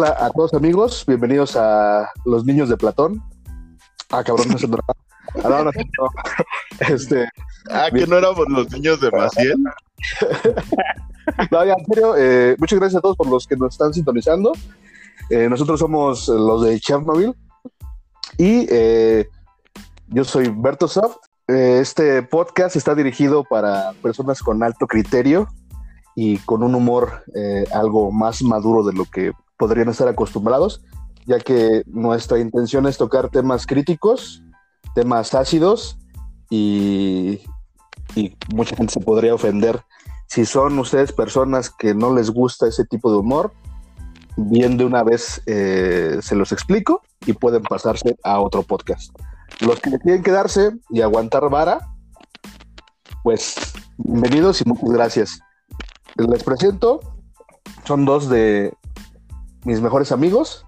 Hola a todos amigos, bienvenidos a Los Niños de Platón. Ah, cabrón, no se no, no, no, Este, ah, que no éramos los niños de Maciel. no, ya, en serio, eh, muchas gracias a todos por los que nos están sintonizando. Eh, nosotros somos los de Chernobyl y eh, yo soy Berto Soft. este podcast está dirigido para personas con alto criterio y con un humor algo más maduro de lo que podrían estar acostumbrados, ya que nuestra intención es tocar temas críticos, temas ácidos y, mucha gente se podría ofender. Si son ustedes personas que no les gusta ese tipo de humor, bien de una vez eh, se los explico y pueden pasarse a otro podcast. Los que quieren quedarse y aguantar vara, pues bienvenidos y muchas gracias. Les presento, son dos de mis mejores amigos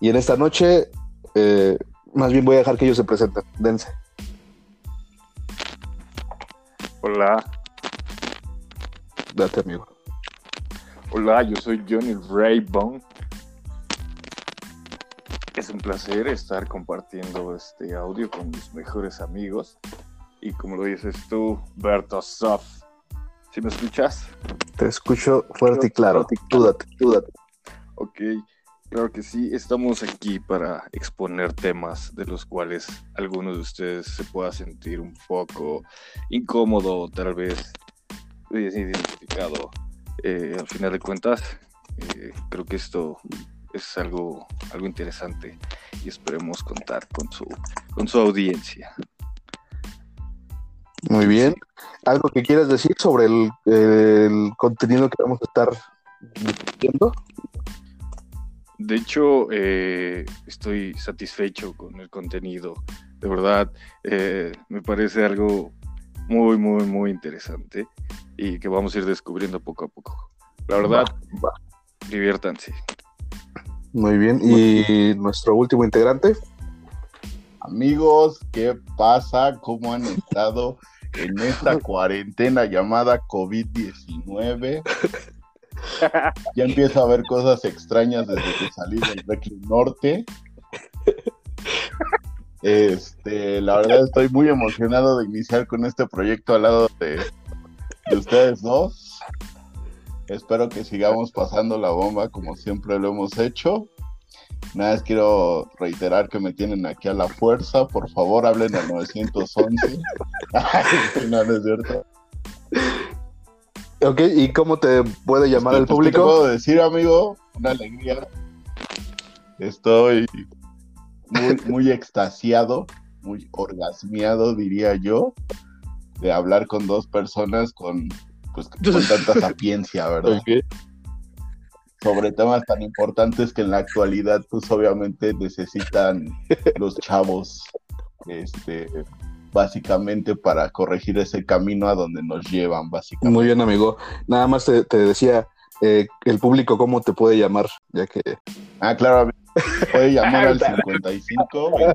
y en esta noche eh, más bien voy a dejar que ellos se presenten. Dense. Hola. Date, amigo. Hola, yo soy Johnny Raybone. Es un placer estar compartiendo este audio con mis mejores amigos. Y como lo dices tú, Berto Soft. ¿Sí me escuchas? Te escucho fuerte y claro. Tú date, tú date. Ok, claro que sí. Estamos aquí para exponer temas de los cuales algunos de ustedes se pueda sentir un poco incómodo, tal vez identificado eh, al final de cuentas, eh, creo que esto es algo, algo interesante y esperemos contar con su, con su audiencia. Muy bien. ¿Algo que quieras decir sobre el, el contenido que vamos a estar discutiendo? De hecho, eh, estoy satisfecho con el contenido. De verdad, me parece algo muy, muy, muy interesante y que vamos a ir descubriendo poco a poco. La verdad, diviértanse. Muy bien, y nuestro último integrante. Amigos, ¿qué pasa? ¿Cómo han estado en esta cuarentena llamada COVID-19? Ya empiezo a ver cosas extrañas desde que salí del Brooklyn Norte. Este, la verdad estoy muy emocionado de iniciar con este proyecto al lado de de ustedes dos. Espero que sigamos pasando la bomba como siempre lo hemos hecho. Nada más quiero reiterar que me tienen aquí a la fuerza. Por favor, hablen al 911. no, no es cierto. Ok, ¿y cómo te puede llamar el público? ¿Qué puedo decir, amigo? Una alegría. Estoy muy, muy extasiado, muy orgasmeado, diría yo, de hablar con dos personas con, pues, con tanta sapiencia, ¿verdad? Sobre temas tan importantes que en la actualidad, pues obviamente necesitan los chavos, este, básicamente para corregir ese camino a donde nos llevan, básicamente. Muy bien, amigo. Nada más te, decía, eh, el público, ¿cómo te puede llamar? Ya que... Ah, claro, puede llamar al 55.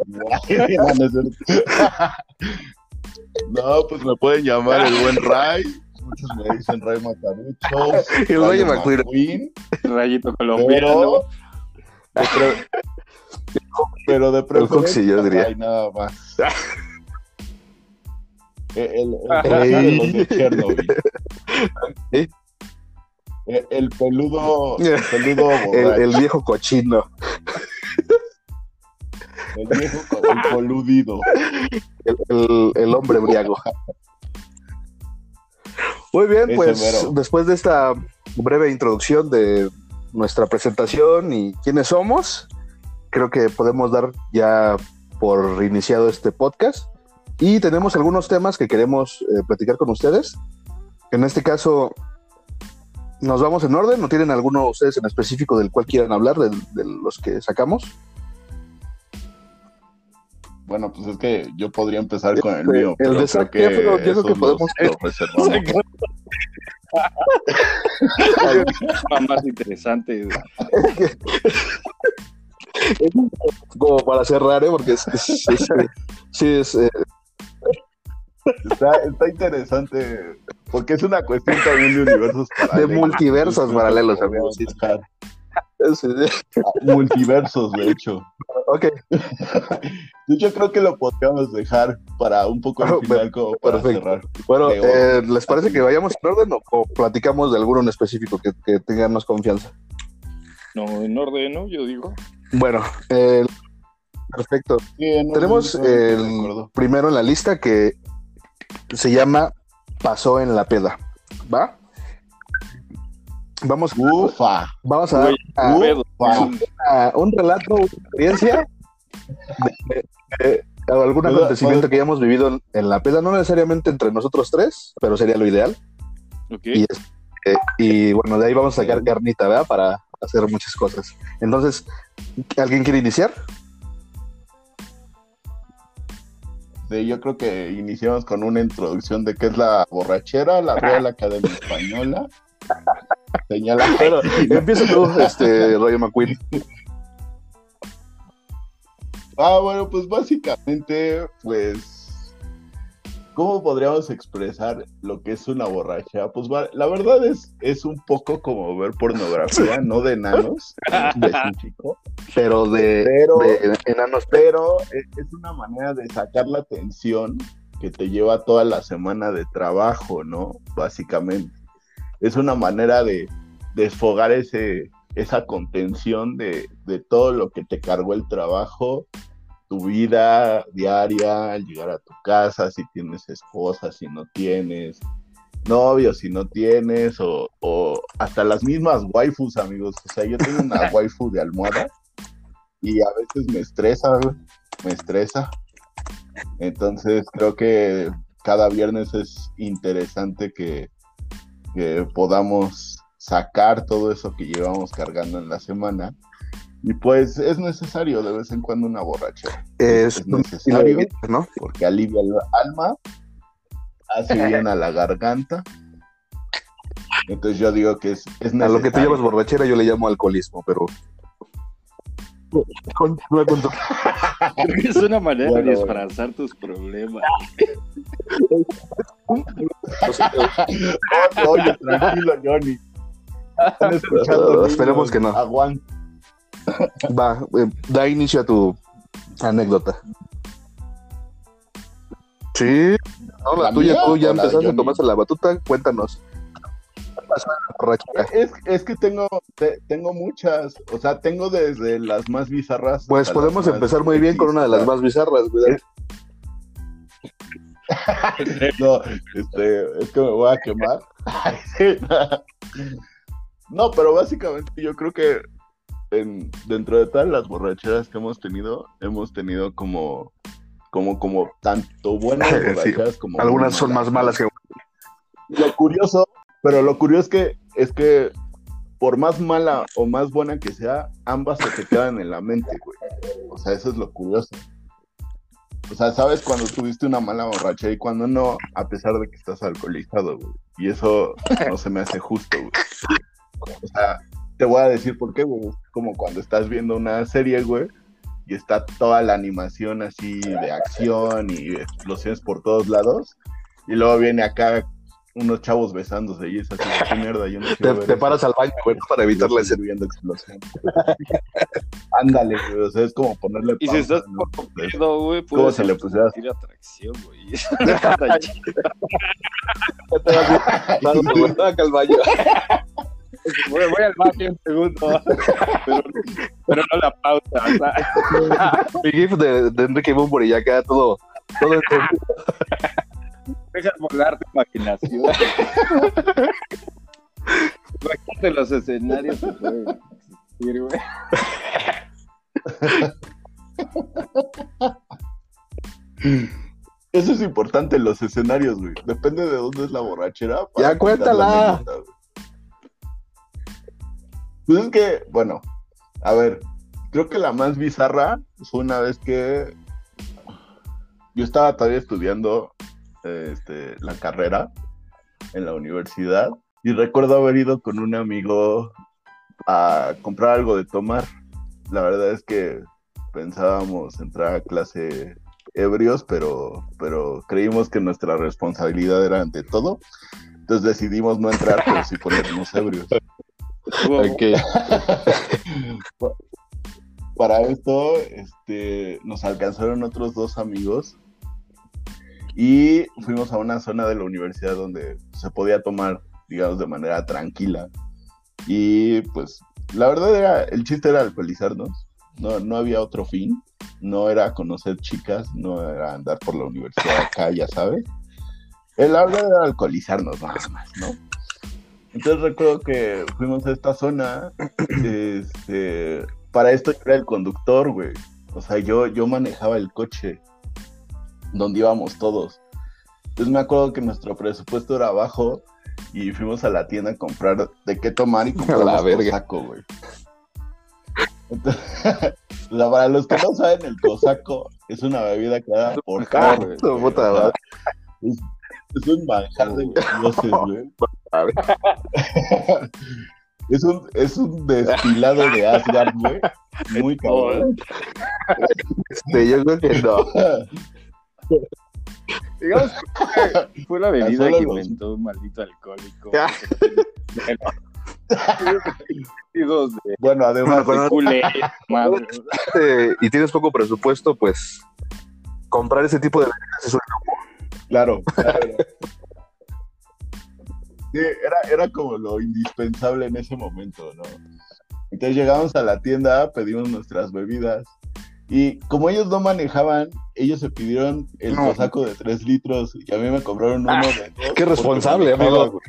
No, pues me pueden llamar el buen Ray. Muchos me dicen Ray Matarucho. El Ray McQueen. Rayito colombiano. Pero, pero de preferencia yo diría. Ray nada más. El, el, el, de Chernobyl. El, el, peludo, el peludo el, viejo cochino. El viejo el coludido. El, hombre briago. Muy bien, pues después de esta breve introducción de nuestra presentación y quiénes somos, creo que podemos dar ya por iniciado este podcast. Y tenemos algunos temas que queremos eh, platicar con ustedes. En este caso, nos vamos en orden. ¿No tienen alguno ustedes en específico del cual quieran hablar, de los que sacamos? Bueno, pues es que yo podría empezar con el este, mío. El de Zac yo creo que podemos. más interesante. Como para cerrar, ¿eh? Porque sí, es. Está, está, interesante, porque es una cuestión también de universos paralelos. De multiversos paralelos, amigos. Sí, multiversos, de hecho. Ok, Yo creo que lo podríamos dejar para un poco al Oh, final como para perfecto. cerrar. bueno, eh, ¿les parece que vayamos en orden o, o platicamos de alguno en específico que, que tengan más confianza? No, en orden, ¿no? Yo digo. Bueno, eh, perfecto. Sí, no, Tenemos no, no, de el acuerdo. primero en la lista que se llama Pasó en la peda. ¿Va? Vamos, Ufa. vamos a dar a- a un relato, una experiencia de, de- de algún acontecimiento que hayamos vivido en, en la peda, no necesariamente entre nosotros tres, pero sería lo ideal. Y, este, y bueno, de ahí vamos a sacar carnita, ¿verdad? Para hacer muchas cosas. Entonces, ¿alguien quiere iniciar? Sí, yo creo que iniciamos con una introducción de qué es la borrachera, la Real Academia Española. Señala. Pero empieza tú, este, Roger McQueen. Ah, bueno, pues básicamente, pues, ¿cómo podríamos expresar lo que es una borracha? Pues la verdad es, es un poco como ver pornografía, no de enanos, en específico, Pero de, Pero- de enanos. pero es, es una manera de sacar la tensión que te lleva toda la semana de trabajo, ¿no? Básicamente. Es una manera de desfogar ese, esa contención de, de todo lo que te cargó el trabajo, tu vida diaria, al llegar a tu casa, si tienes esposa, si no tienes, novio, si no tienes, o, o hasta las mismas waifus, amigos. O sea, yo tengo una waifu de almohada y a veces me estresa, me estresa. Entonces creo que cada viernes es interesante que, que podamos sacar todo eso que llevamos cargando en la semana. Y pues es necesario de vez en cuando una borrachera, Es, es necesario. ¿no? porque alivia el alma, hace bien a la garganta. Entonces yo digo que es, es A necesario. lo que tú llamas borrachera yo le llamo alcoholismo, pero... Es una manera Bueno, de bueno. disfrazar tus problemas. Oye, tranquilo, Johnny. Están escuchando Esperemos que no. Aguanta. Va, eh, da inicio a tu anécdota. Sí, no, la, ¿La tuya, tú ya empezaste a tomarse la batuta, cuéntanos. Es, es que tengo, te- tengo muchas, o sea, tengo desde las más bizarras. Pues podemos empezar muy bien con una de las más bizarras, güey. No, este, es que me voy a quemar. No, pero básicamente yo creo que en- dentro de todas las borracheras que hemos tenido, hemos tenido como, como, como tanto buenas Sí, borracheras como muy Algunas son más malas que... Lo curioso, pero lo curioso es que es que por más mala o más buena que sea, ambas se te quedan en la mente, güey. O sea, eso es lo curioso. O sea, sabes cuando tuviste una mala borracha y cuando no, a pesar de que estás alcoholizado, güey. Y eso no se me hace justo, güey. O sea, te voy a decir por qué, güey. Es como cuando estás viendo una serie, güey, y está toda la animación así de acción y explosiones por todos lados. Y luego viene acá unos chavos besándose y es así, qué mierda, yo no Te, ver te paras al baño, güey, para evitar la viendo explosión. Ándale, güey, o sea, es como ponerle Y si estás ¿no? por pedo, güey, puedes si le pusieras atracción, güey. Está chido. Acá al baño. Voy, voy al baño un segundo. Pero, pero no la pausa. Mi gif de, de Enrique Bumburi y acá todo... todo deja volar tu imaginación. Imagínate los escenarios que pueden existir, güey. Eso es importante en los escenarios, güey. Depende de dónde es la borrachera. Ya, cuéntala. Pues es que, bueno, a ver, creo que la más bizarra fue una vez que yo estaba todavía estudiando este, la carrera en la universidad y recuerdo haber ido con un amigo a comprar algo de tomar. La verdad es que pensábamos entrar a clase ebrios, pero, pero creímos que nuestra responsabilidad era ante todo. Entonces decidimos no entrar, pero sí ponernos ebrios. Para esto, este, nos alcanzaron otros dos amigos y fuimos a una zona de la universidad donde se podía tomar, digamos, de manera tranquila. Y pues, la verdad era, el chiste era alcoholizarnos, no, no había otro fin, no era conocer chicas, no era andar por la universidad acá, ya sabes. El habla era alcoholizarnos nada más, ¿no? Entonces recuerdo que fuimos a esta zona, este, para esto yo era el conductor, güey. O sea, yo, yo manejaba el coche donde íbamos todos. Entonces me acuerdo que nuestro presupuesto era bajo y fuimos a la tienda a comprar de qué tomar y compramos la verga. cosaco, güey. Entonces, o sea, para los que no saben, el cosaco es una bebida creada por Ah, Es, un manjar de dioses, güey. Es un, es un destilado de Asgard, güey. Muy cabrón. Este, yo creo que no. Digamos que fue la bebida que los- inventó un maldito alcohólico. Bueno, además, Bueno, culé, madre. Eh, y tienes poco presupuesto, pues comprar ese tipo de bebidas es un claro. claro. Sí, era, era como lo indispensable en ese momento, ¿no? Entonces llegamos a la tienda, pedimos nuestras bebidas y como ellos no manejaban, ellos se pidieron el No. cosaco de 3 litros y a mí me cobraron uno Ah, de dos Qué responsable, amigo.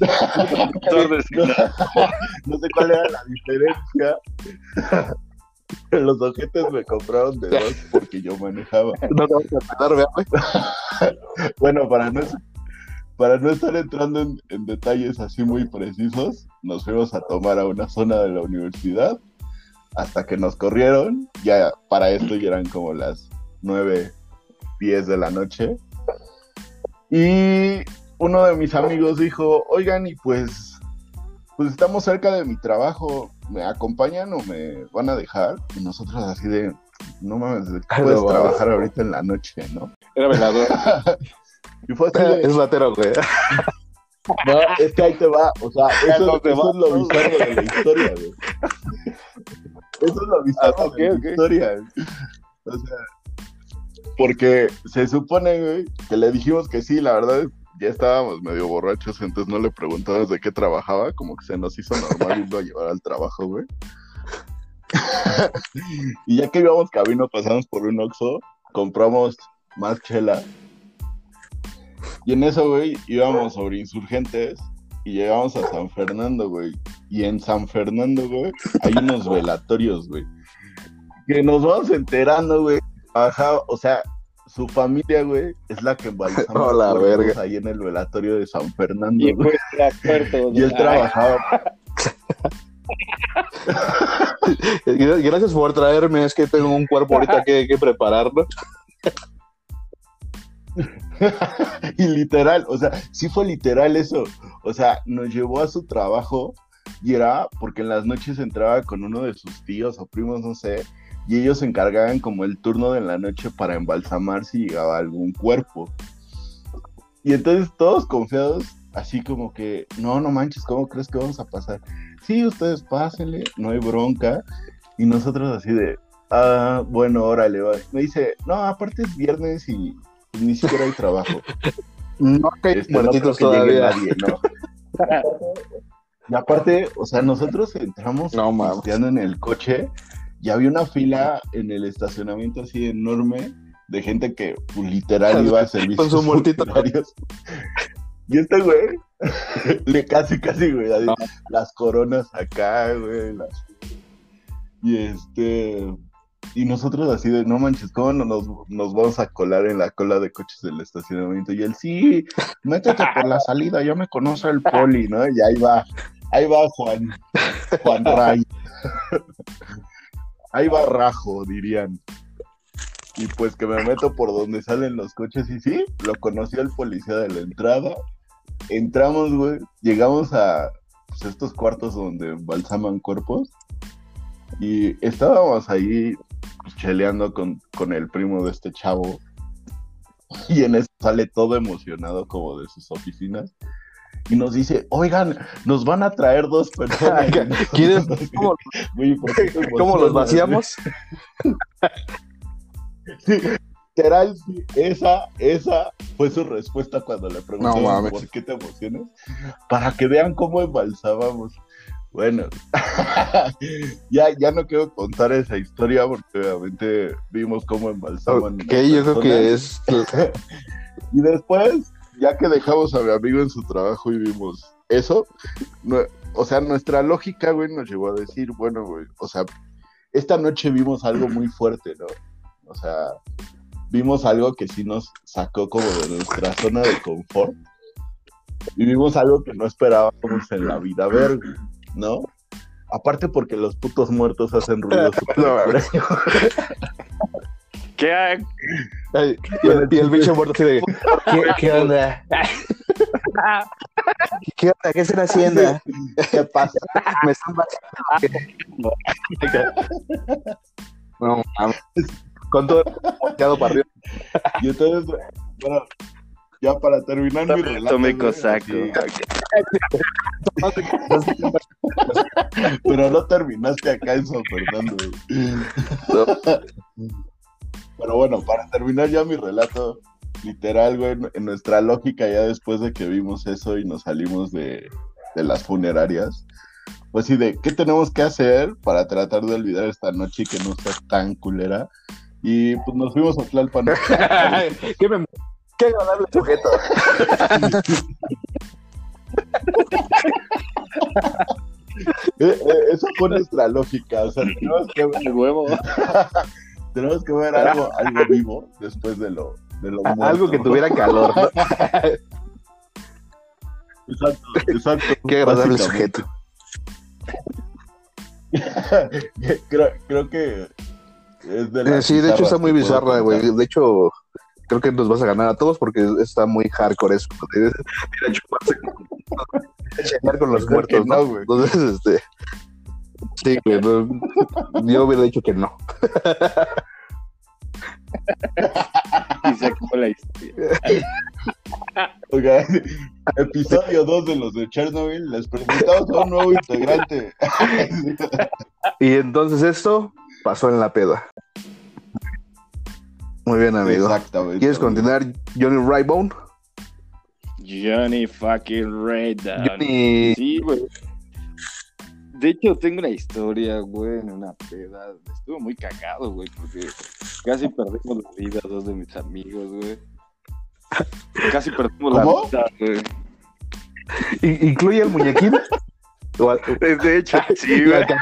no sé cuál era la diferencia. Los ojetes me compraron de dos porque yo manejaba. No te vas a pelar, güey. Bueno, para no, para no estar entrando en, en detalles así muy precisos, nos fuimos a tomar a una zona de la universidad hasta que nos corrieron. Ya para esto ya eran como las 9, 10 de la noche. Y uno de mis amigos dijo, oigan, y pues, pues estamos cerca de mi trabajo, ¿me acompañan o me van a dejar? Y nosotros así de, no mames, Ay, puedes no trabajar ahorita en la noche, ¿no? Era velador. Y fue así de, Es latero, güey. No, es que ahí te va, o sea, eso, no te eso va. es lo bizarro de la historia, güey. Eso es lo bizarro Ah, de la historia, güey. O sea, porque se supone, güey, que le dijimos que sí, la verdad, ya estábamos medio borrachos, entonces no le preguntamos de qué trabajaba, como que se nos hizo normal irlo a llevar al trabajo, güey. y ya que íbamos camino, pasamos por un Oxxo, compramos más chela. Y en eso, güey, íbamos sobre insurgentes y llegamos a San Fernando, güey. Y en San Fernando, güey, hay unos velatorios, güey. Que nos vamos enterando, güey. Ajá, o sea, su familia, güey, es la que embalsama la verga. ahí en el velatorio de San Fernando, Y güey. fue el experto. Y él trabajaba, Gracias por traerme, es que tengo un cuerpo ahorita que, que prepararlo. y literal, o sea, sí fue literal eso. O sea, nos llevó a su trabajo y era porque en las noches entraba con uno de sus tíos o primos, no sé, y ellos se encargaban como el turno de la noche para embalsamar si llegaba algún cuerpo. Y entonces todos confiados, así como que, no, no manches, ¿cómo crees que vamos a pasar? Sí, ustedes pásenle, no hay bronca. Y nosotros así de, ah, bueno, órale, va. Me dice, no, aparte es viernes y ni siquiera hay trabajo. No hay Este, no muertitos llegue todavía. nadie, ¿no? Y aparte, o sea, nosotros entramos No, en el coche y había una fila en el estacionamiento así enorme de gente que pues, literal iba a servicios Con su muertito. Y este güey, le casi, casi, güey, así, No. las coronas acá, güey, las- y este, y nosotros así de, no manches, ¿cómo no nos, nos vamos a colar en la cola de coches del estacionamiento? Y él, sí, métete por la salida, ya me conoce el poli, ¿no? Y ahí va, ahí va Juan, Juan Ray. Ahí va Rajo, dirían. Y pues que me meto por donde salen los coches. Y sí, lo conoció el policía de la entrada. Entramos, güey, llegamos a pues, estos cuartos donde balsaman cuerpos. Y estábamos ahí pues, cheleando con, con el primo de este chavo. Y en eso sale todo emocionado como de sus oficinas y nos dice, oigan, nos van a traer dos personas. ¿Quieres? ¿Cómo, Güey, ¿por qué te cómo los vaciamos? Sí, literal, sí, esa, esa fue su respuesta cuando le No preguntamos mames. por qué te emocionas. Para que vean cómo embalsábamos. Bueno, ya, ya no quiero contar esa historia porque obviamente vimos cómo embalsaban. Ok, yo creo que es. Y después, ya que dejamos a mi amigo en su trabajo y vimos eso, no- o sea, nuestra lógica, güey, nos llevó a decir, bueno, güey, o sea, esta noche vimos algo muy fuerte, ¿no? O sea, vimos algo que sí nos sacó como de nuestra zona de confort. Y vimos algo que no esperábamos en la vida ver, ¿no? Aparte porque los putos muertos hacen ruido ¿Qué hay? Ay, y, el, y el bicho muerto así de. ¿Qué, qué onda? ¿Qué onda? ¿Qué están haciendo? ¿Qué pasa? Me están vaciando. No mames. Con todo el volteado para arriba. Y entonces, bueno, ya para terminar mi relato. Tomé cosaco. Pero no terminaste acá en San Fernando. güey. Pero bueno, para terminar ya mi relato, literal, güey, en- nuestra lógica, ya después de que vimos eso y nos salimos de, de las funerarias, pues sí, de qué tenemos que hacer para tratar de olvidar esta noche y que no sea tan culera. Y pues nos fuimos a Tlalpan. qué, mem- qué agradable sujeto. Eh, eh, Esa fue nuestra lógica. O sea, tenemos que huevo. Tenemos que ver algo, algo vivo después de lo, de lo muerto. Algo que tuviera calor. Exacto, exacto. Qué agradable sujeto. creo, creo que es de sí, de hecho está muy bizarra, güey. De hecho, creo que nos vas a ganar a todos porque está muy hardcore eso. Ir a chuparse con- los muertos, ¿no? no, güey. Entonces, este. Sí, güey. no- yo hubiera dicho que no. Y se acabó la historia. Oiga, episodio 2 de los de Chernobyl, les presentamos a un nuevo integrante. Y entonces esto pasó en la peda. Muy bien, amigo. Exactamente. ¿Quieres continuar, Johnny Rybone? Johnny fucking Raydown. Johnny. Sí, güey. De hecho, tengo una historia, güey, en una peda. Estuvo muy cagado, güey, porque casi perdimos la vida dos de mis amigos, güey. Casi perdimos ¿Cómo? la vida, güey. ¿I- ¿Incluye el muñequín? De hecho, sí, y güey.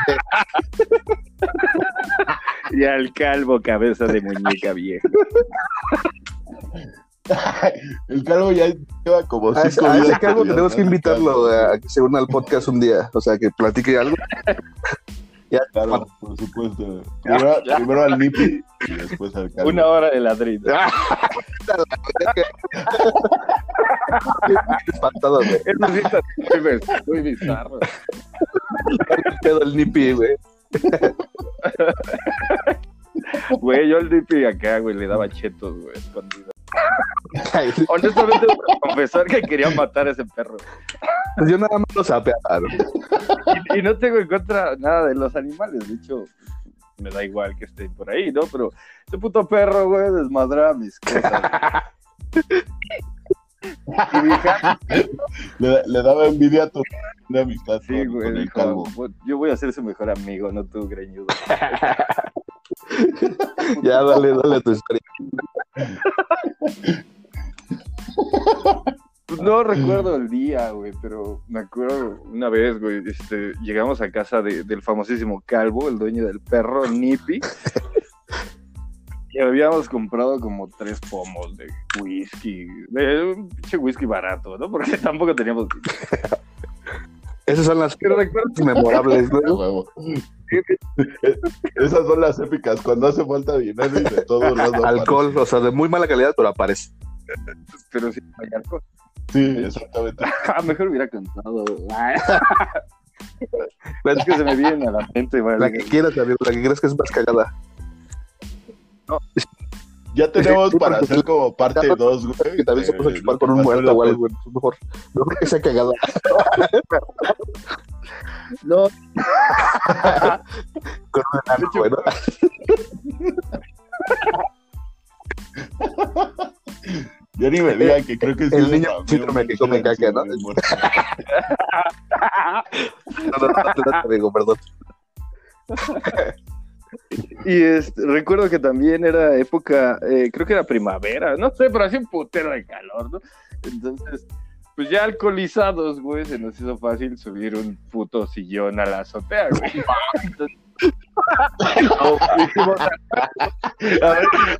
Y al calvo cabeza de muñeca vieja. El calvo ya lleva como A ese, cinco a ese calvo tenemos que invitarlo a, a que se una al podcast un día. O sea, que platique algo. Claro, por supuesto. Primero, primero al Nipi y después al calvo. Una hora de ladrillo. Espantado, güey. Está muy, biz- muy bizarro. Pedo el nipi, güey. Güey, yo al DP acá, güey, le daba chetos, güey, escondido. Honestamente, confesar que quería matar a ese perro. Pues yo nada más lo sapeaba. Y, y no tengo en contra nada de los animales, de hecho, me da igual que estén por ahí, ¿no? Pero ese puto perro, güey, desmadraba mis cosas. Y dije, "Ah, Le, le daba envidia a tu amistad sí, güey, con el dijo, calvo. "Pues, yo voy a ser su mejor amigo, no tú, greñudo. Ya, dale, dale tu historia. Pues no recuerdo el día, güey, pero me acuerdo una vez, güey, este, llegamos a casa de- del famosísimo Calvo, el dueño del perro, Nippy. Y habíamos comprado como tres pomos de whisky, de un pinche whisky barato, ¿no? Porque tampoco teníamos... Esas son las Pero recuerdo memorables, A ¿no? Esas son las épicas, cuando hace falta dinero y de todos lados. Alcohol, o sea, de muy mala calidad, pero aparece. pero sí, hay alcohol. Sí, exactamente. Ah, mejor hubiera cantado. es que se me viene a la mente. La que quieras, amigo, la que creas que es más cagada. Ya tenemos Sí, para hacer como parte Ya- 2, güey. Que también se puso a chupar que con un muerto o algo, güey. Mejor, mejor que sea cagada. No, Con un enano, güey, ¿no? Ya ni me digan que creo que sí El es niño amigo, síndrome que come pinche caca, ¿no? No, no, no, no, no, amigo, perdón. Y este, recuerdo que también era época, eh, creo que era primavera, no sé, pero hacía un putero de calor, ¿no? Entonces, pues ya alcoholizados, güey, se nos hizo fácil subir un puto sillón a la azotea, güey. Entonces,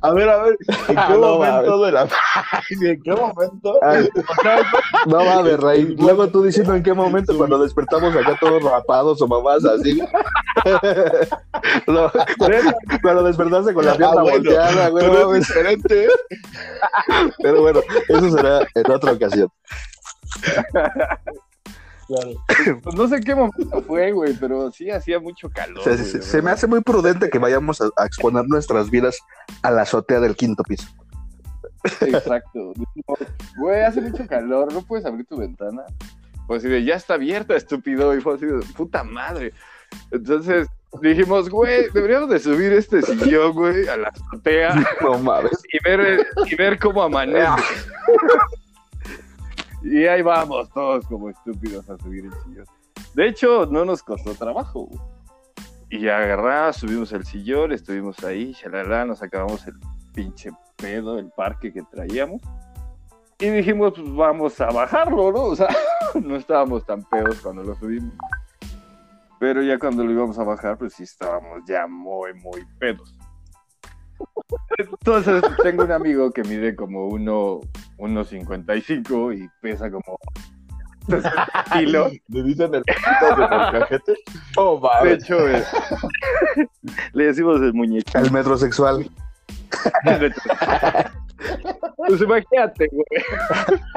A ver, a ver, ¿en qué No momento de la... ¿En qué momento? Ay, no mames, Rey. Luego tú diciendo en qué momento cuando despertamos acá todos rapados o mamás así. No, cuando despertaste con la pierna Ah, bueno, volteada, güey. pero es diferente. Pero bueno, eso será en otra ocasión. Pues no sé en qué momento fue, güey, pero sí hacía mucho calor. O sea, güey, se, me hace muy prudente que vayamos a, a exponer nuestras vidas a la azotea del quinto piso. Exacto. Dijimos, Güey, hace mucho calor, ¿no puedes abrir tu ventana? Pues de, ya está abierta, estúpido. Y fue así de, puta madre. Entonces dijimos, güey, deberíamos de subir este sillón, güey, a la azotea No mames. y ver, y ver cómo amanece. Y ahí vamos todos como estúpidos a subir el sillón. De hecho, no nos costó trabajo. Y agarramos, subimos el sillón, estuvimos ahí, shalala, nos acabamos el pinche pedo, el parque que traíamos. Y dijimos, pues vamos a bajarlo, ¿no? O sea, no estábamos tan pedos cuando lo subimos. Pero ya cuando lo íbamos a bajar, pues sí estábamos ya muy, muy pedos. Entonces tengo un amigo que mide como uno, 1.55 y pesa como 60 kilos. Le dicen el de. Oh, De mames. hecho, eh, le decimos el muñequito. El metrosexual. Pues imagínate, güey.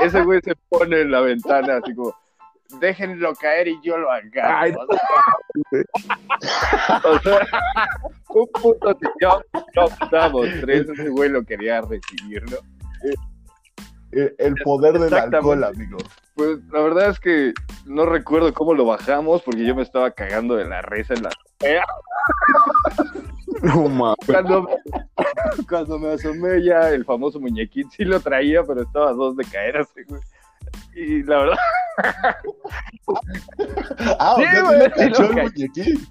Ese güey se pone en la ventana así como, déjenlo caer y yo lo agarro. Ay, O sea, un puto sillón, no estábamos tres, ese güey lo quería recibir, ¿no? El, el poder del alcohol, amigo. Pues la verdad es que no recuerdo cómo lo bajamos porque yo me estaba cagando de la risa en la No mames. cuando, cuando me asomé ya el famoso muñequín sí lo traía, pero estaba a dos de caer así, güey. Y la verdad, Ah, Sí, güey, sí le sí cachó el muñequín.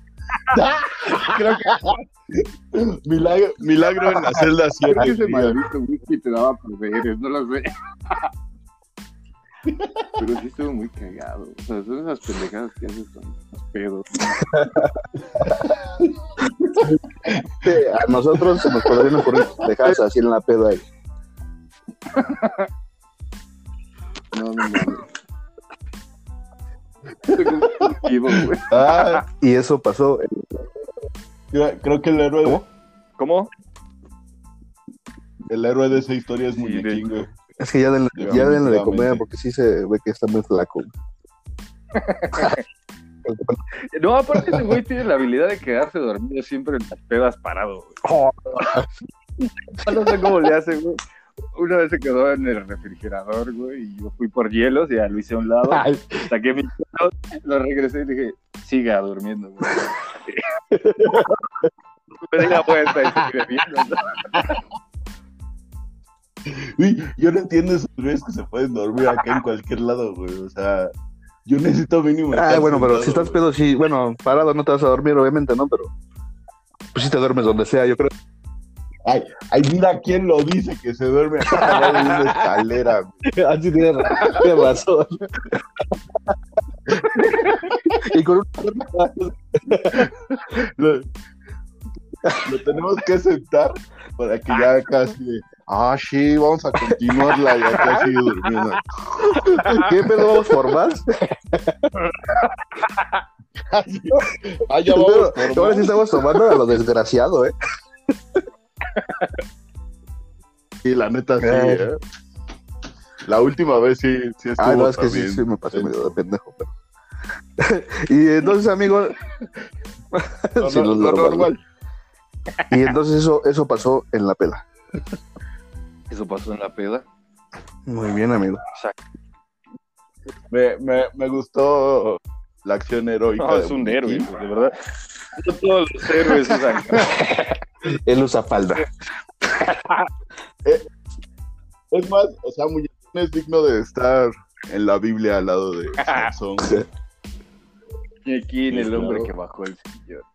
Creo que... milagro, milagro en la celda creo 7. que ese maldito whisky te daba poderes, no lo sé. Pero sí estuvo muy cagado. O sea, son esas pendejadas que haces con los pedos. A nosotros se nos podrían ocurrir dejas así en la peda. ahí. No, no, no. Estoy confundido, güey. Ah, Y eso pasó. creo que el héroe, ¿Cómo? ¿Cómo? el héroe de esa historia es Sí, muñequín, güey. Es que ya denle, ya denle de comer porque sí se ve que está muy flaco. No, aparte ese güey tiene la habilidad de quedarse dormido siempre en las pedas parado, güey. No sé cómo le hace, güey. Una vez se quedó en el refrigerador, güey, y yo fui por hielos y ya lo hice a un lado, Ay, saqué mi hielo, lo regresé y dije, siga durmiendo, güey. Me di la vuelta y sigue viendo, ¿no? Uy, yo no entiendo esos güeyes que se pueden dormir acá en cualquier lado, güey. O sea, yo necesito mínimo. Ah, estar bueno, pero si estás pedo, sí, bueno, parado no te vas a dormir, obviamente, ¿no? Pero pues sí te duermes donde sea, yo creo. Ay, ay, mira quién lo dice que se duerme acá en una escalera, güey. Así tienes razón. y con un... Lo, lo tenemos que sentar para que ya casi. Ah, sí, vamos a continuarla y acá sigue durmiendo. ¿Qué pedo vamos por más? Ah, ya vamos Pero, por ahora sí estamos tomando a lo desgraciado, ¿eh? Sí, la neta sí, Ay. ¿eh? La última vez sí, sí estuvo Ah, no, es que sí, también. sí me pasé medio de pendejo, pero... y entonces, amigo... Sí, no- lo lo normal. normal. Y entonces eso, eso pasó en la pela. Eso pasó en la peda. Muy bien, amigo. Exacto. Me, me, me gustó la acción heroica. No, es un héroe, de verdad. No todos los héroes. Él usa falda. Es más, o sea, Muñequín es digno de estar en la Biblia al lado de Sansón. güey. Muñequín, el Sí, hombre que bajó el sillón.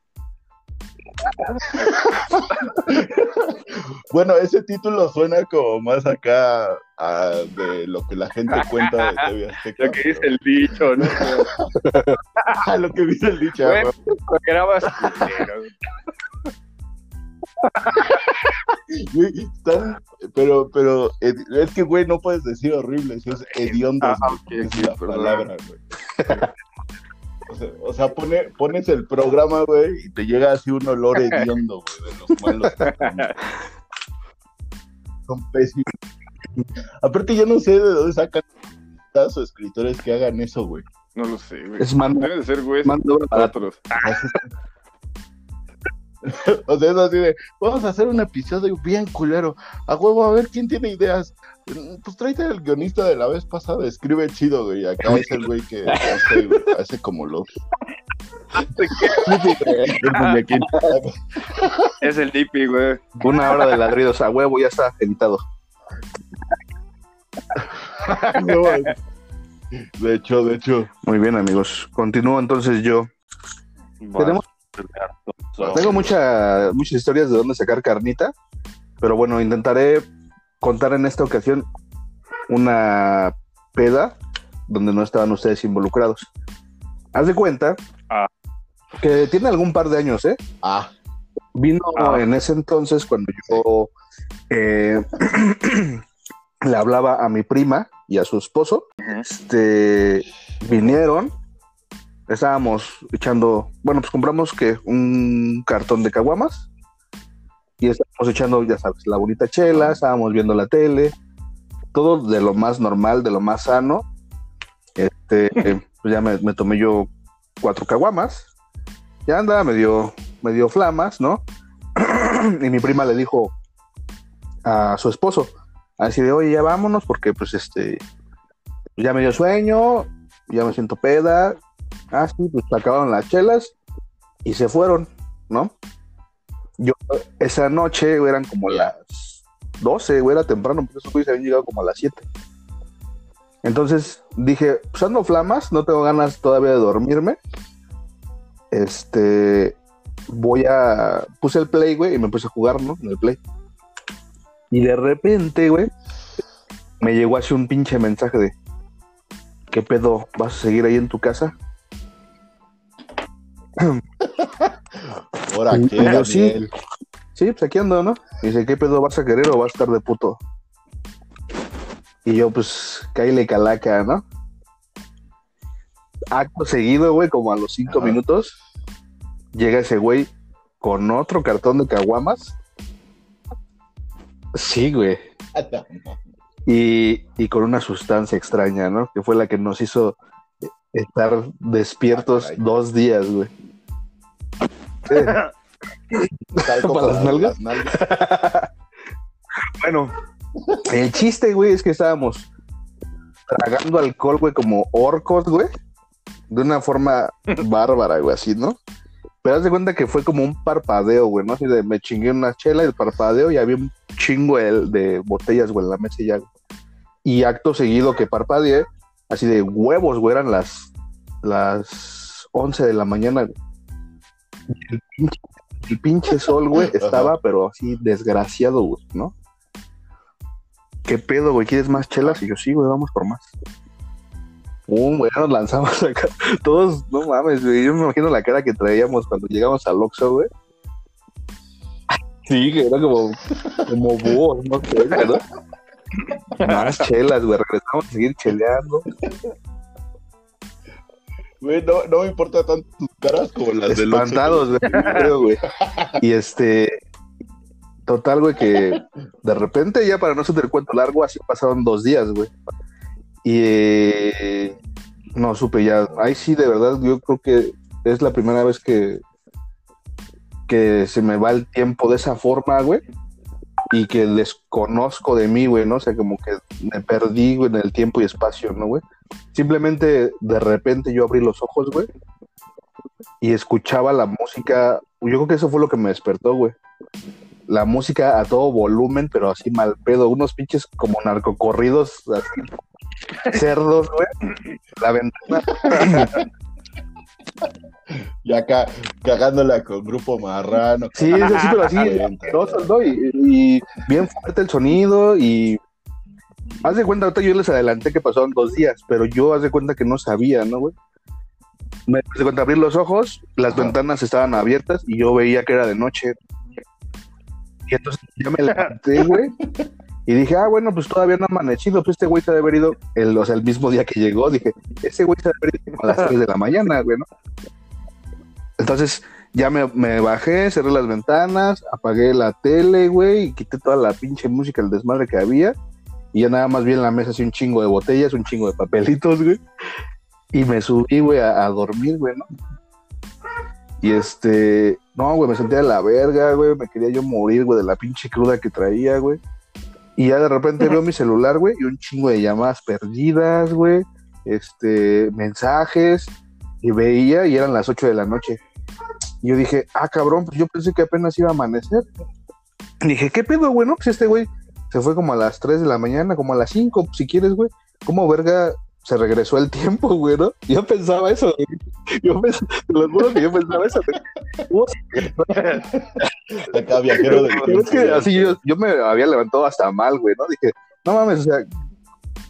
Bueno, ese título suena como más acá a de lo que la gente cuenta de TV Azteca. Lo que dice el dicho, ¿no? Lo que dice el dicho. Bueno, güey. Pero, pero es que, güey, no puedes decir horribles, es hediondos, Ah, güey, ok, es la palabra, güey. O sea, o sea, pone, pones el programa, güey, y te llega así un olor hediondo, güey, de los malos. Son pésimos. Aparte, yo no sé de dónde sacan o escritores que hagan eso, güey. No lo sé, güey. Es mano, Deben de ser obra barata. nosotros. O sea, es así de, vamos a hacer un episodio bien culero. A huevo, a ver quién tiene ideas. Mm, Pues tráete al guionista de la vez pasada, escribe chido, güey. Acá es el güey que hace, hace como los. Es el Dippy, güey. Una hora de ladridos a huevo, ya está editado. No, de hecho, de hecho. Muy bien, amigos. Continúo entonces yo. Tenemos- Tengo mucha, muchas historias de dónde sacar carnita, pero bueno, intentaré contar en esta ocasión una peda donde no estaban ustedes involucrados. Haz de cuenta Ah. que tiene algún par de años, ¿eh? Ah, Vino Ah. en ese entonces cuando yo eh, le hablaba a mi prima y a su esposo. Este vinieron, estábamos echando, bueno, pues compramos que un cartón de caguamas y estábamos echando, ya sabes, la bonita chela, estábamos viendo la tele, todo de lo más normal, de lo más sano. Este, pues ya me, me tomé yo cuatro caguamas, ya andaba medio, medio flamas, ¿no? y mi prima le dijo a su esposo, así de, oye, ya vámonos porque pues este, ya me dio sueño, ya me siento peda, ah, sí, pues acabaron las chelas y se fueron, ¿no? Yo esa noche eran como las 12, güey, era temprano, porque esos güeyes habían llegado como a las 7. Entonces dije, pues ando flamas, no tengo ganas todavía de dormirme. Este, voy a. Puse el play, güey, y me puse a jugar, ¿no? En el play. Y de repente, güey, me llegó así un pinche mensaje de: ¿Qué pedo? ¿Vas a seguir ahí en tu casa? Ahora qué, yo sí. Daniel? Sí, pues aquí ando, ¿no? Y dice: ¿Qué pedo vas a querer o vas a estar de puto? Y yo, pues, caíle calaca, ¿no? Acto seguido, güey, como a los cinco Ajá. minutos, llega ese güey con otro cartón de caguamas. Sí, güey. Y, y con una sustancia extraña, ¿no? Que fue la que nos hizo estar despiertos Ah, dos días, güey. Talco ¿Para las nalgas? nalgas. Bueno, el chiste, güey, es que estábamos tragando alcohol, güey, como orcos, güey. De una forma bárbara, güey, así, ¿no? Pero haz de cuenta que fue como un parpadeo, güey, ¿no? Así de me chingué una chela y el parpadeo y había un chingo de, de botellas, güey, en la mesa y ya. güey. Y acto seguido que parpadeé, así de huevos, güey, eran las, las 11 de la mañana, güey. El pinche, el pinche sol, güey, estaba, pero así desgraciado, güey, ¿no? ¿Qué pedo, güey? ¿Quieres más chelas? Y yo, sí, güey, vamos por más. Um, güey, ya nos lanzamos acá. Todos, no mames, güey. Yo me imagino la cara que traíamos cuando llegamos al Oxxo, güey. Sí, que era como, como búhos, no sé, ¿no? Más chelas, güey. Regresamos a seguir cheleando. Güey, no, no me importa tanto tus caras como las. Espantados, güey. creo, güey. Y este. Total, güey, que de repente, ya para no ser el cuento largo, así pasaron dos días, güey. Y eh, no supe ya. Ahí sí, de verdad, yo creo que es la primera vez que, que se me va el tiempo de esa forma, güey. y que desconozco de mí, güey, ¿no? O sea, como que me perdí, güey, en el tiempo y espacio, ¿no, güey? Simplemente de repente yo abrí los ojos, güey, y escuchaba la música. Yo creo que eso fue lo que me despertó, güey. La música a todo volumen, pero así mal pedo. Unos pinches como narcocorridos, así, cerdos, güey. La ventana. Y acá cagándola con grupo marrano. Sí, es así, pero así, Avienta. asqueroso, ¿no? Y, y bien fuerte el sonido y haz de cuenta, ahorita yo les adelanté que pasaron dos días, pero yo haz de cuenta que no sabía, ¿no, güey? Me de cuenta abrir los ojos, las Ajá. ventanas estaban abiertas y yo veía que era de noche. Y entonces ya me levanté, güey. Y dije, ah, bueno, pues todavía no ha amanecido, pues este güey se ha de haber ido, el, o sea, el mismo día que llegó, dije, ese güey se ha de haber ido a las 3 de la mañana, güey, ¿no? Entonces ya me, me bajé, cerré las ventanas, apagué la tele, güey, y quité toda la pinche música, el desmadre que había. Y ya nada más vi en la mesa así un chingo de botellas, un chingo de papelitos, güey. Y me subí, güey, a, dormir, güey, ¿no? Y este, no, güey, me sentía de la verga, güey, me quería yo morir, güey, de la pinche cruda que traía, güey. Y ya de repente veo mi celular, güey, y un chingo de llamadas perdidas, güey, este, mensajes, y veía, y eran las 8 de la noche. Y yo dije, ah, cabrón, pues yo pensé que apenas iba a amanecer. Y dije, ¿qué pedo, güey? No, pues este güey se fue como a las 3 de la mañana, como a las 5, si quieres, güey. ¿Cómo verga se regresó el tiempo, güey, no? Yo pensaba eso, güey. Yo pensaba, te lo juro que yo pensaba eso. güey. ¿Cómo se- Acá viajero del Pero es que así yo, yo me había levantado hasta mal, güey, ¿no? Dije, no mames, o sea,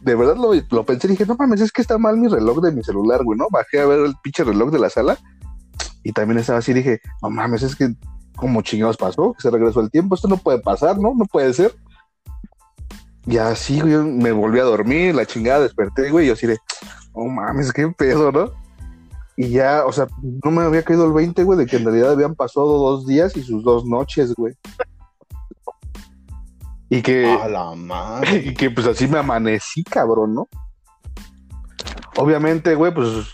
de verdad lo, lo pensé, dije, no mames, es que está mal mi reloj de mi celular, güey, ¿no? Bajé a ver el pinche reloj de la sala y también estaba así, dije, no mames, es que, como chingados pasó? Que se regresó el tiempo, esto no puede pasar, ¿no? No puede ser. Y así, güey, me volví a dormir, la chingada, desperté, güey, y yo así de, no mames, qué pedo, ¿no? Y ya, o sea, no me había caído el 20, güey, de que en realidad habían pasado dos días y sus dos noches, güey. Y que, A la madre. y que pues así me amanecí, cabrón, ¿no? Obviamente, güey, pues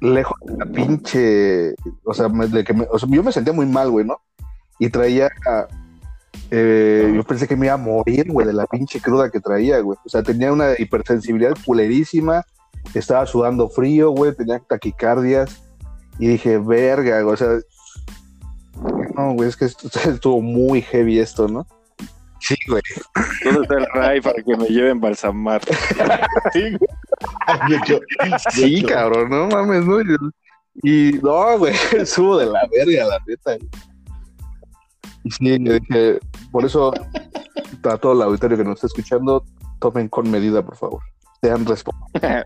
lejos de la pinche, o sea, me- de que me- o sea, yo me sentía muy mal, güey, ¿no? Y traía, eh, yo pensé que me iba a morir, güey, de la pinche cruda que traía, güey. O sea, tenía una hipersensibilidad culerísima, estaba sudando frío, güey, tenía taquicardias. Y dije, verga, güey, o sea, no, güey, es que esto- estuvo muy heavy esto, ¿no? Sí, güey. ¿Dónde está el Ray para que me lleven balsamar? Sí, güey. Sí, cabrón, no mames, ¿no? Y, y no, güey, subo de la verga, la neta. Y sí, yo dije, por eso, a todo el auditorio que nos está escuchando, tomen con medida, por favor. Sean responsables.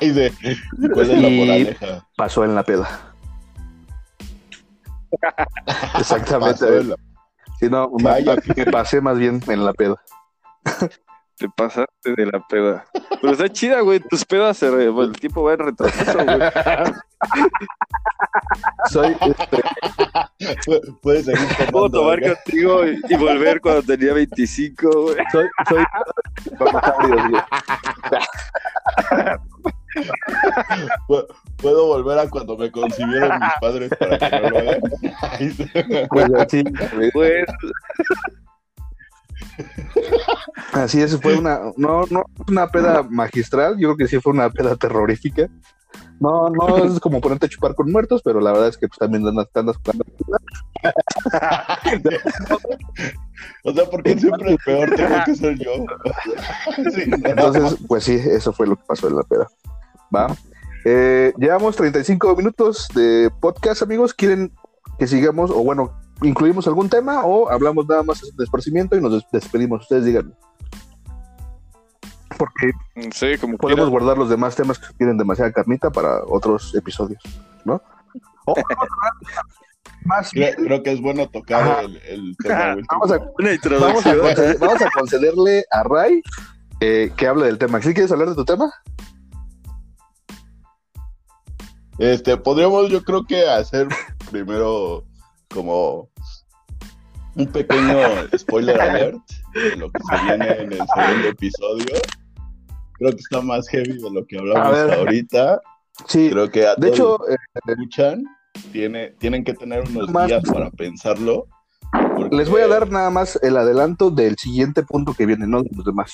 Dice, ¿cuál es la Y- moraleja? Pasó en la peda. Exactamente. La- Sí, no, me pasé más bien en la peda. Te pasaste de la peda. Pero está chida, güey. Tus pedas, se re- el tiempo va en retroceso, güey. Soy, este, Pu- Puedes seguir Puedo tomando. tomar ¿verdad? contigo y, y volver cuando tenía 25, güey. soy, soy, Puedo volver a cuando me concibieron mis padres para que no lo hagan. Pues así, güey. Pues, Así es, fue una, no, no una peda magistral, yo creo que sí fue una peda terrorífica. No, no es como ponerte a chupar con muertos, pero la verdad es que pues, también andas, andas jugando. O sea, ¿por qué siempre el peor tengo que ser yo? Sí, no. Entonces, pues sí, eso fue lo que pasó en la peda. Va. Eh, llevamos 35 minutos de podcast, amigos. ¿Quieren que sigamos, o bueno, incluimos algún tema o hablamos nada más de esparcimiento y nos des- despedimos? Ustedes díganme. Porque sí, como podemos guardar los demás temas que tienen demasiada carnita para otros episodios, ¿no? O- más Creo, bien, creo que es bueno tocar el, el tema vamos a, Una vamos, a vamos a concederle a Ray eh, que hable del tema. ¿Sí quieres hablar de tu tema? Este, podríamos, yo creo que hacer primero como un pequeño spoiler alert de lo que se viene en el segundo episodio. Creo que está más heavy de lo que hablamos ahorita. Sí. Creo que a De todos hecho, eh, los que escuchan tiene, tienen que tener unos Más- días para pensarlo. Porque- Les voy a dar nada más el adelanto del siguiente punto que viene, no de los demás.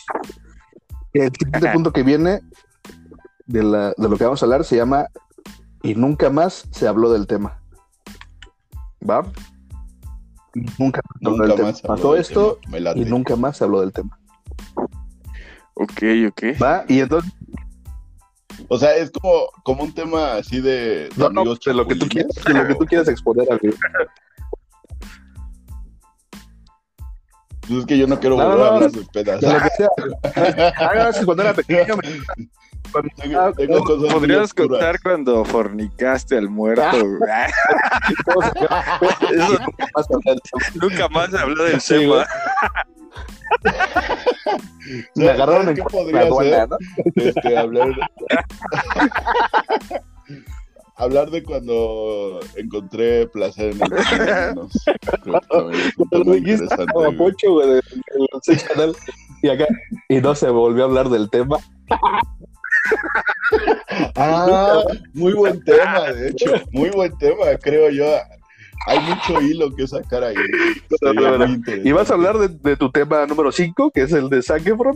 El siguiente punto que viene de, la- de lo que vamos a hablar se llama Y nunca más se habló del tema. ¿Va? Y Nunca, Nunca del tema. más habló Pasó del esto tema. Y nunca más se habló del tema. Ok, ok. ¿Va? Y entonces, O sea, es como, como un tema así de, de no, no, de lo que tú quieras, de lo que tú quieras exponer al Pues es que yo no quiero No, volver no, a no. hablar de pedas. de lo que sea. Ah, no, es que cuando era pequeño, me- ah, tengo cosas muy ¿Podrías contar cuando fornicaste al muerto? Eso más hablar del tema. nunca más habló del Sí, tema. Me ¿Sabes agarraron en la aduana? ¿no? Este, hablar... hablar de cuando encontré placer en el Lo interesante. como güey, del del Sex canal. Y acá, y no se volvió a hablar del tema. Ah, muy buen tema, de hecho. Muy buen tema, creo yo. Hay mucho hilo que sacar ahí. No, no. Y vas a hablar de, de tu tema número 5, que es el de Zac Efron.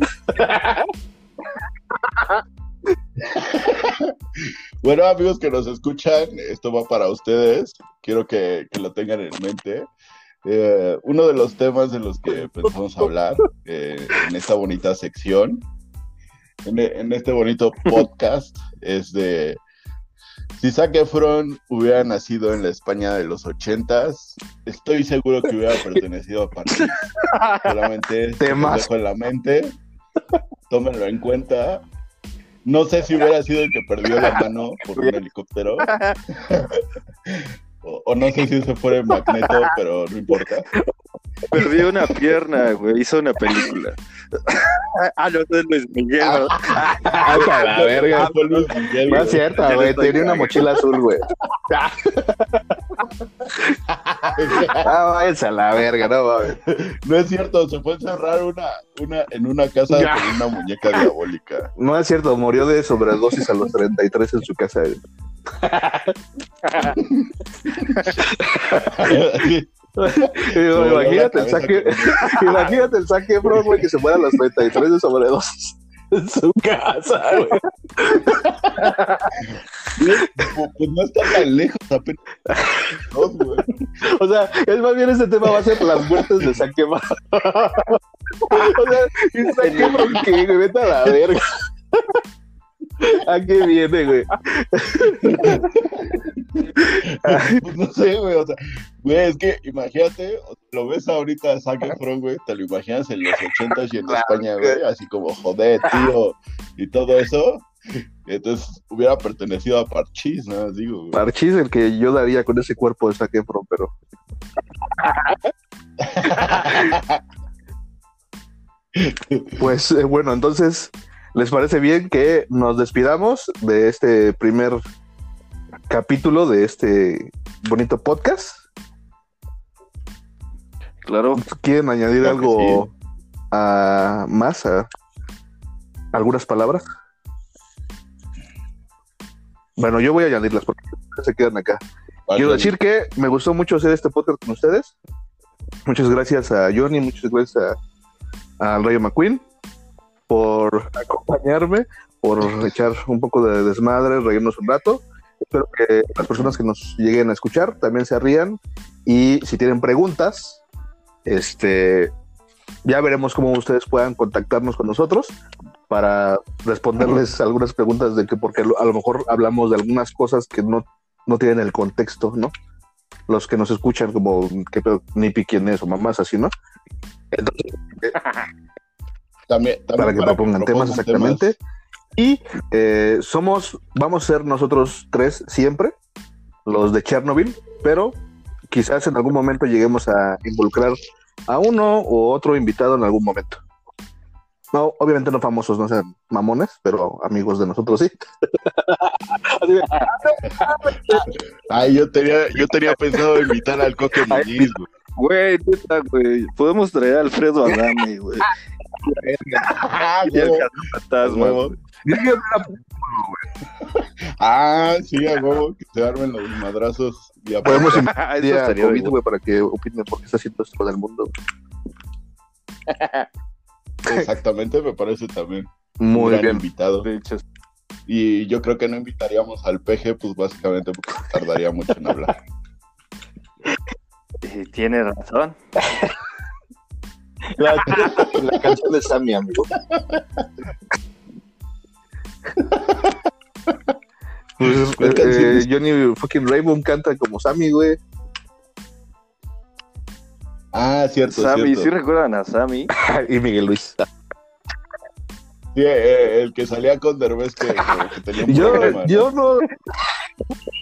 Bueno, amigos que nos escuchan, esto va para ustedes. Quiero que, que lo tengan en mente. Eh, uno de los temas de los que pensamos hablar eh, en esta bonita sección, en, en este bonito podcast, es de si Zac Efron hubiera nacido en la España de los ochentas, estoy seguro que hubiera pertenecido a París. Solamente Temas. dejo en la mente, tómenlo en cuenta. No sé si hubiera sido el que perdió la mano por un helicóptero. O, o no sé si ese fuera el Magneto, pero no importa. Perdí una pierna, güey. Hizo una película. ah, no, no es Luis Miguel. ¿no? Ah, la verga. Fue Luis Miguel, No es cierto, güey. Tenía una mochila azul, güey. Ah, váyanse a la verga, no mames. No es cierto, se fue a encerrar una, una, en una casa Ya. con una muñeca diabólica. No es cierto, murió de sobredosis a los 33 en su casa. imagínate el saque, imagínate el saque, bro, güey, que se muera a los 33 de sobredosis en su casa, güey. Pues no está tan lejos, apenas. güey. O sea, es más bien ese tema va a ser las muertes de saque, bro. O sea, y saque, bro, que vete a la verga. ¿A qué viene, güey? Pues no sé, güey, o sea, güey, es que imagínate, lo ves ahorita a Zac Efron, güey, te lo imaginas en los ochentas y en Claro, España, güey, así como joder, tío, y todo eso, entonces hubiera pertenecido a Parchís, nada más digo, güey. Parchís, el que yo daría con ese cuerpo de bro, pero. Pues eh, bueno, entonces, ¿les parece bien que nos despidamos de este primer capítulo de este bonito podcast? Claro. ¿Quieren añadir Claro algo a- más? A, ¿Algunas palabras? Bueno, yo voy a añadirlas porque se quedan acá. Quiero decir que me gustó mucho hacer este podcast con ustedes. Muchas gracias a Johnny, muchas gracias a, al Rayo McQueen por acompañarme, por echar un poco de desmadre, reírnos un rato. Espero que las personas que nos lleguen a escuchar también se rían y si tienen preguntas, este, ya veremos cómo ustedes puedan contactarnos con nosotros para responderles algunas preguntas de que porque a lo mejor hablamos de algunas cosas que no no tienen el contexto, ¿no? Los que nos escuchan como que Nipi quién es o mamás así, ¿no? Entonces, También, también para que propongan temas exactamente. Y eh, somos, vamos a ser nosotros tres siempre, los de Chernobyl, pero quizás en algún momento lleguemos a involucrar a uno u otro invitado en algún momento. No, obviamente no famosos, no sean mamones, pero amigos de nosotros sí. Ay, yo tenía, yo tenía pensado invitar al Coque Muñiz, güey. Güey, neta, güey. Podemos traer a Alfredo Adame, güey. Ah, Y el huevo. fantasma, güey. Ah, sí, a huevo, que se armen los madrazos. Y Podemos invitar a COVID, güey, para que opine por qué está haciendo esto con el mundo. Exactamente, me parece también. Muy gran bien. invitado. De hecho, Y yo creo que no invitaríamos al peje, pues básicamente porque tardaría mucho en hablar. tiene razón. La, la canción de Sammy, amigo. Pues, ¿Cuál eh? Johnny fucking Rainbow canta como Sammy, güey. Ah, cierto, Sammy, cierto. ¿sí recuerdan a Sammy? y Miguel Luis. Sí, eh, el que salía con Derbez que, que tenía un Yo, problema, ¿no? yo no.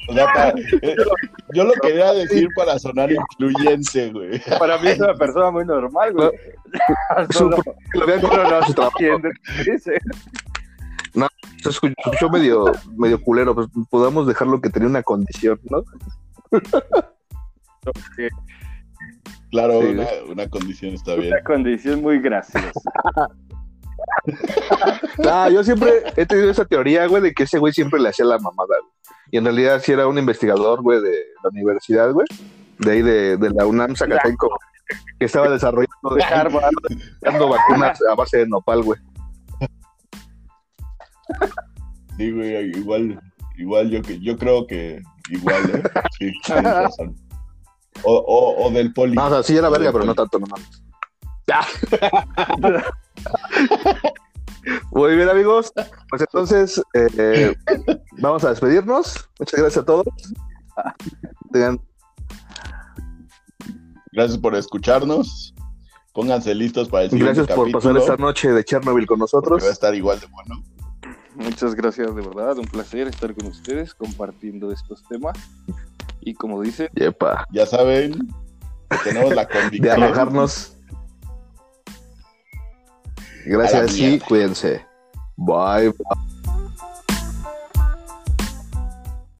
O sea, pa- eh, yo lo quería decir para sonar influyente, güey. Para mí es una persona muy normal, güey. Lo su trabajo. entiende lo que dice. Se escu- escuchó medio, medio culero, pues podamos dejarlo que tenía una condición, ¿no? Claro, Sí. una, una condición está bien. Una condición muy graciosa. Ah, yo siempre he tenido esa teoría, güey, de que ese güey siempre le hacía la mamada, güey. Y en realidad sí era un investigador, güey, de la universidad, güey. De ahí de, de la UNAM Zacatenco, que estaba desarrollando, De Harvard. dando vacunas a base de nopal, güey. Sí, güey, igual, igual yo que yo creo que igual, ¿eh? Sí, tienes razón. O, o, o del poli. No, o sea, sí era verga, pero no tanto, no mames. Muy bien, amigos. Pues entonces, eh, vamos a despedirnos. Muchas gracias a todos. Gracias por escucharnos. Pónganse listos para el siguiente Gracias por pasar esta noche de Chernobyl con nosotros. va a estar igual de bueno. Muchas gracias, de verdad. Un placer estar con ustedes compartiendo estos temas. Y como dice, Yepa. Ya saben, que tenemos la De convicción. alejarnos. Gracias mierda. cuídense. Bye.